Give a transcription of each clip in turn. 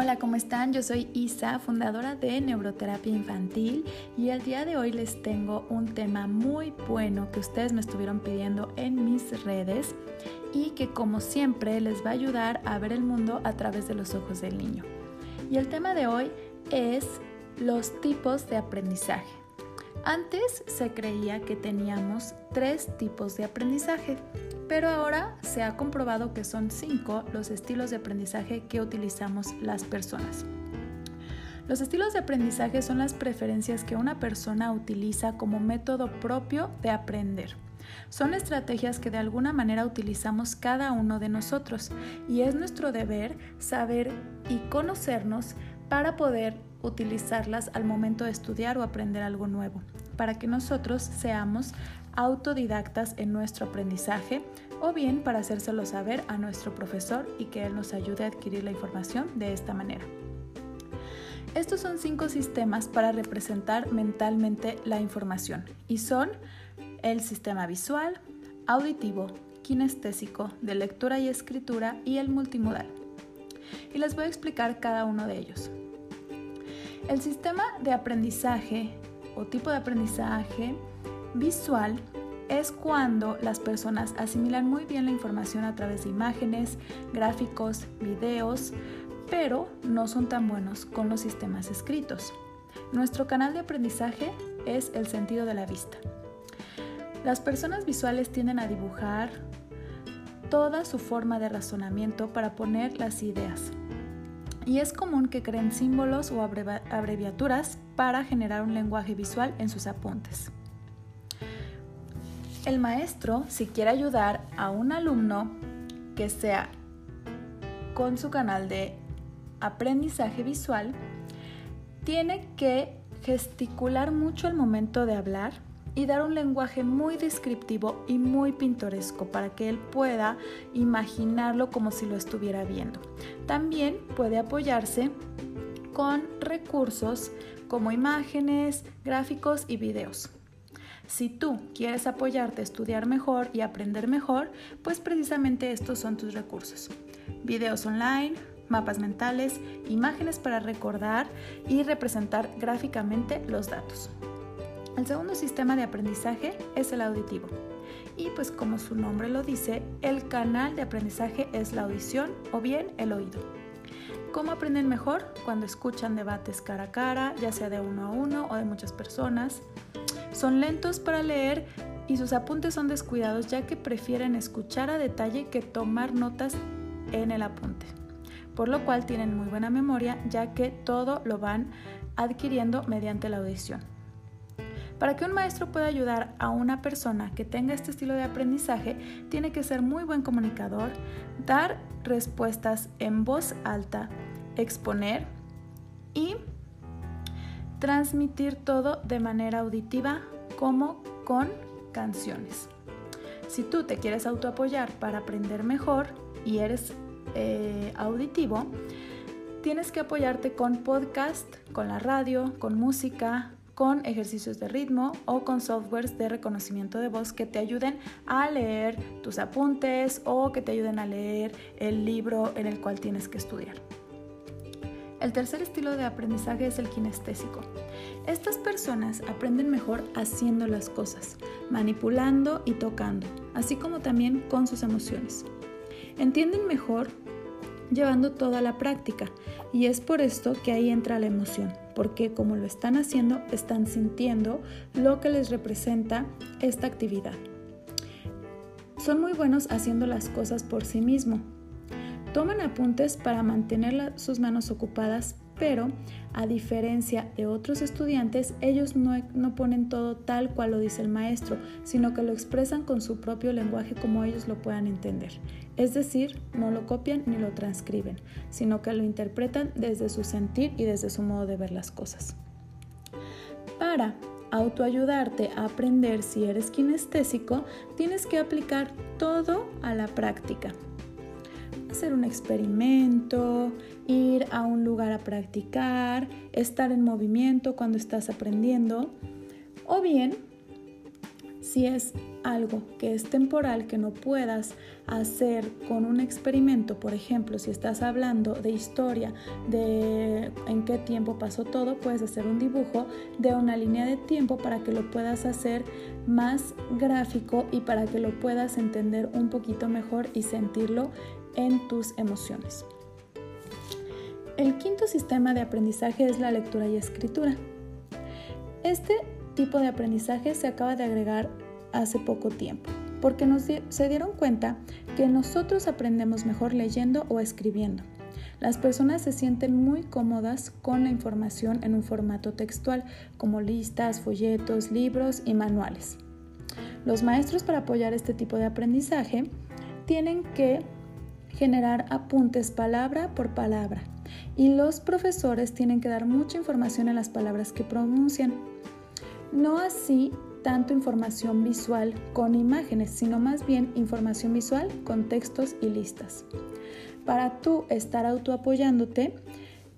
Hola, ¿cómo están? Yo soy Isa, fundadora de Neuroterapia Infantil y el día de hoy les tengo un tema muy bueno que ustedes me estuvieron pidiendo en mis redes y que como siempre les va a ayudar a ver el mundo a través de los ojos del niño. Y el tema de hoy es los tipos de aprendizaje. Antes se creía que teníamos tres tipos de aprendizaje, pero ahora se ha comprobado que son cinco los estilos de aprendizaje que utilizamos las personas. Los estilos de aprendizaje son las preferencias que una persona utiliza como método propio de aprender. Son estrategias que de alguna manera utilizamos cada uno de nosotros y es nuestro deber saber y conocernos para poder utilizarlas al momento de estudiar o aprender algo nuevo, para que nosotros seamos autodidactas en nuestro aprendizaje o bien para hacérselo saber a nuestro profesor y que él nos ayude a adquirir la información de esta manera. Estos son cinco sistemas para representar mentalmente la información y son el sistema visual, auditivo, kinestésico, de lectura y escritura y el multimodal. Y les voy a explicar cada uno de ellos. El sistema de aprendizaje o tipo de aprendizaje visual es cuando las personas asimilan muy bien la información a través de imágenes, gráficos, videos, pero no son tan buenos con los sistemas escritos. Nuestro canal de aprendizaje es el sentido de la vista. Las personas visuales tienden a dibujar toda su forma de razonamiento para poner las ideas, y es común que creen símbolos o abreviaturas para generar un lenguaje visual en sus apuntes. El maestro, si quiere ayudar a un alumno que sea con su canal de aprendizaje visual, tiene que gesticular mucho al momento de hablar y dar un lenguaje muy descriptivo y muy pintoresco para que él pueda imaginarlo como si lo estuviera viendo. También puede apoyarse con recursos como imágenes, gráficos y videos. Si tú quieres apoyarte a estudiar mejor y aprender mejor, pues precisamente estos son tus recursos. Videos online, mapas mentales, imágenes para recordar y representar gráficamente los datos. El segundo sistema de aprendizaje es el auditivo. Y pues como su nombre lo dice, el canal de aprendizaje es la audición o bien el oído. ¿Cómo aprenden mejor? Cuando escuchan debates cara a cara, ya sea de uno a uno o de muchas personas. Son lentos para leer y sus apuntes son descuidados ya que prefieren escuchar a detalle que tomar notas en el apunte. Por lo cual tienen muy buena memoria ya que todo lo van adquiriendo mediante la audición. Para que un maestro pueda ayudar a una persona que tenga este estilo de aprendizaje, tiene que ser muy buen comunicador, dar respuestas en voz alta, exponer y transmitir todo de manera auditiva como con canciones. Si tú te quieres autoapoyar para aprender mejor y eres eh, auditivo, tienes que apoyarte con podcast, con la radio, con música, con ejercicios de ritmo o con softwares de reconocimiento de voz que te ayuden a leer tus apuntes o que te ayuden a leer el libro en el cual tienes que estudiar. El tercer estilo de aprendizaje es el kinestésico. Estas personas aprenden mejor haciendo las cosas, manipulando y tocando, así como también con sus emociones. Entienden mejor llevando toda la práctica y es por esto que ahí entra la emoción, porque como lo están haciendo, están sintiendo lo que les representa esta actividad. Son muy buenos haciendo las cosas por sí mismo. Toman apuntes para mantener sus manos ocupadas pero a diferencia de otros estudiantes, ellos no, no, ponen todo tal cual lo dice el maestro, sino que lo expresan con su propio lenguaje como ellos lo puedan entender. Es decir, no lo copian ni lo transcriben, sino que lo interpretan desde su sentir y desde su modo de ver las cosas. Para autoayudarte a aprender si eres kinestésico, tienes que aplicar todo a la práctica hacer un experimento, ir a un lugar a practicar, estar en movimiento cuando estás aprendiendo. O bien, si es algo que es temporal, que no puedas hacer con un experimento, por ejemplo, si estás hablando de historia, de en qué tiempo pasó todo, puedes hacer un dibujo de una línea de tiempo para que lo puedas hacer más gráfico y para que lo puedas entender un poquito mejor y sentirlo en tus emociones. El quinto sistema de aprendizaje es la lectura y escritura. Este tipo de aprendizaje se acaba de agregar hace poco tiempo, porque nos se dieron cuenta que nosotros aprendemos mejor leyendo o escribiendo. Las personas se sienten muy cómodas con la información en un formato textual, como listas, folletos, libros y manuales. Los maestros para apoyar este tipo de aprendizaje tienen que generar apuntes palabra por palabra y los profesores tienen que dar mucha información en las palabras que pronuncian. No así tanto información visual con imágenes, sino más bien información visual con textos y listas. Para tú estar autoapoyándote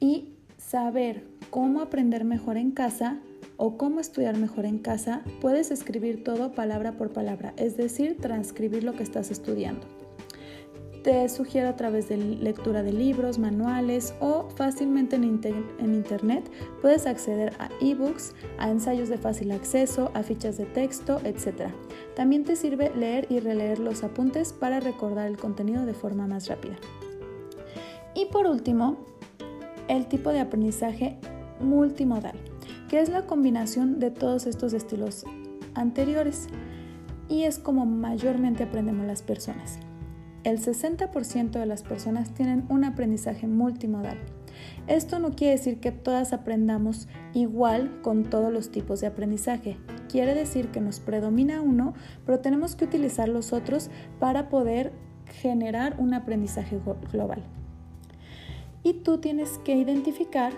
y saber cómo aprender mejor en casa o cómo estudiar mejor en casa, puedes escribir todo palabra por palabra, es decir, transcribir lo que estás estudiando. Te sugiero a través de lectura de libros, manuales o fácilmente en, internet puedes acceder a ebooks, a ensayos de fácil acceso, a fichas de texto, etc. También te sirve leer y releer los apuntes para recordar el contenido de forma más rápida. Y por último, el tipo de aprendizaje multimodal, que es la combinación de todos estos estilos anteriores y es como mayormente aprendemos las personas. El 60% de las personas tienen un aprendizaje multimodal. Esto no quiere decir que todas aprendamos igual con todos los tipos de aprendizaje. Quiere decir que nos predomina uno, pero tenemos que utilizar los otros para poder generar un aprendizaje global. Y tú tienes que identificar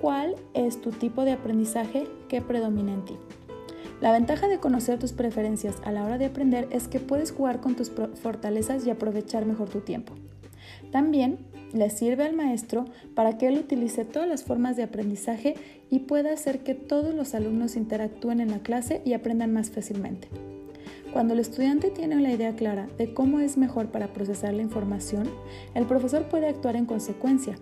cuál es tu tipo de aprendizaje que predomina en ti. La ventaja de conocer tus preferencias a la hora de aprender es que puedes jugar con tus fortalezas y aprovechar mejor tu tiempo. También le sirve al maestro para que él utilice todas las formas de aprendizaje y pueda hacer que todos los alumnos interactúen en la clase y aprendan más fácilmente. Cuando el estudiante tiene la idea clara de cómo es mejor para procesar la información, el profesor puede actuar en consecuencia.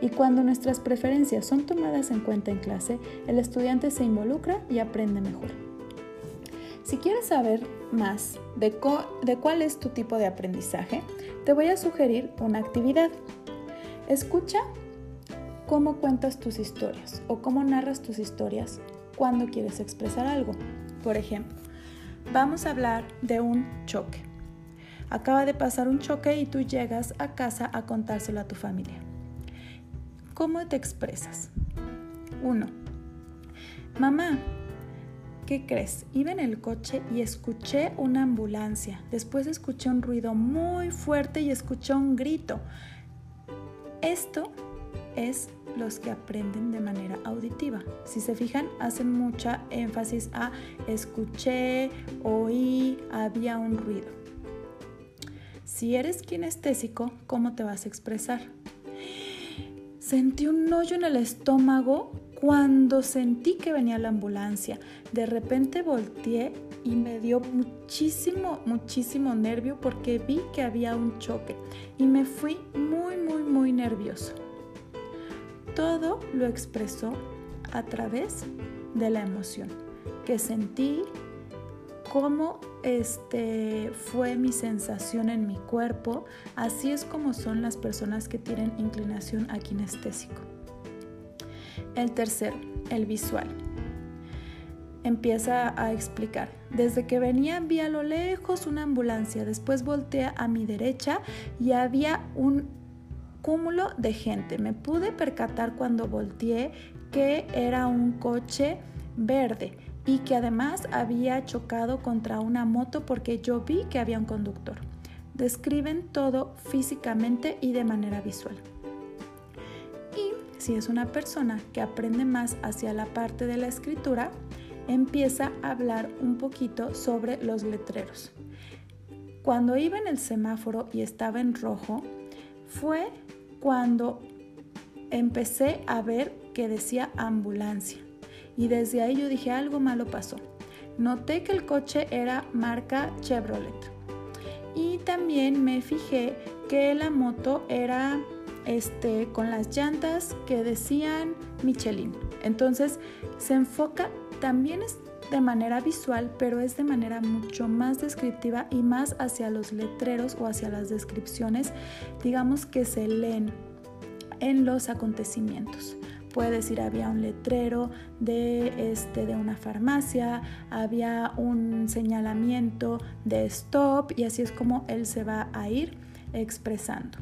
Y cuando nuestras preferencias son tomadas en cuenta en clase, el estudiante se involucra y aprende mejor. Si quieres saber más de, cuál es tu tipo de aprendizaje, te voy a sugerir una actividad. Escucha cómo cuentas tus historias o cómo narras tus historias cuando quieres expresar algo. Por ejemplo, vamos a hablar de un choque. Acaba de pasar un choque y tú llegas a casa a contárselo a tu familia. ¿Cómo te expresas? 1. Mamá, ¿Qué crees? Iba en el coche y escuché una ambulancia. Después escuché un ruido muy fuerte y escuché un grito. Esto es los que aprenden de manera auditiva. Si se fijan, hacen mucha énfasis a escuché, oí, había un ruido. Si eres kinestésico, ¿cómo te vas a expresar? Sentí un hoyo en el estómago cuando sentí que venía la ambulancia, de repente volteé y me dio muchísimo, muchísimo nervio porque vi que había un choque y me fui muy, muy, muy nervioso. Todo lo expresó a través de la emoción que sentí, cómo este, fue mi sensación en mi cuerpo. Así es como son las personas que tienen inclinación a kinestésico. El tercero, el visual. Empieza a explicar. Desde que venía vi a lo lejos una ambulancia, después volteé a mi derecha y había un cúmulo de gente. Me pude percatar cuando volteé que era un coche verde y que además había chocado contra una moto porque yo vi que había un conductor. Describen todo físicamente y de manera visual si es una persona que aprende más hacia la parte de la escritura, empieza a hablar un poquito sobre los letreros. Cuando iba en el semáforo y estaba en rojo, fue cuando empecé a ver que decía ambulancia. Y desde ahí yo dije, algo malo pasó. noté que el coche era marca Chevrolet. Y también me fijé que la moto era este, con las llantas que decían Michelin. Entonces se enfoca también es de manera visual, pero es de manera mucho más descriptiva y más hacia los letreros o hacia las descripciones, digamos que se leen en los acontecimientos. Puede decir, había un letrero de, este, de una farmacia, había un señalamiento de stop y así es como él se va a ir expresando.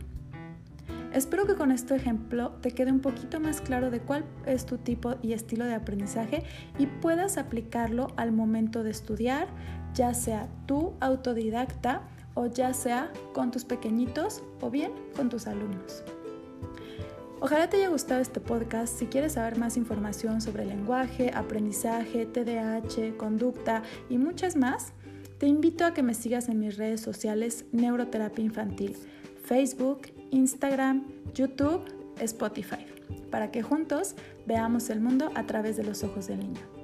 Espero que con este ejemplo te quede un poquito más claro de cuál es tu tipo y estilo de aprendizaje y puedas aplicarlo al momento de estudiar, ya sea tú autodidacta o ya sea con tus pequeñitos o bien con tus alumnos. Ojalá te haya gustado este podcast. Si quieres saber más información sobre lenguaje, aprendizaje, TDAH, conducta y muchas más, te invito a que me sigas en mis redes sociales Neuroterapia Infantil, Facebook, Instagram, YouTube, Spotify, para que juntos veamos el mundo a través de los ojos del niño.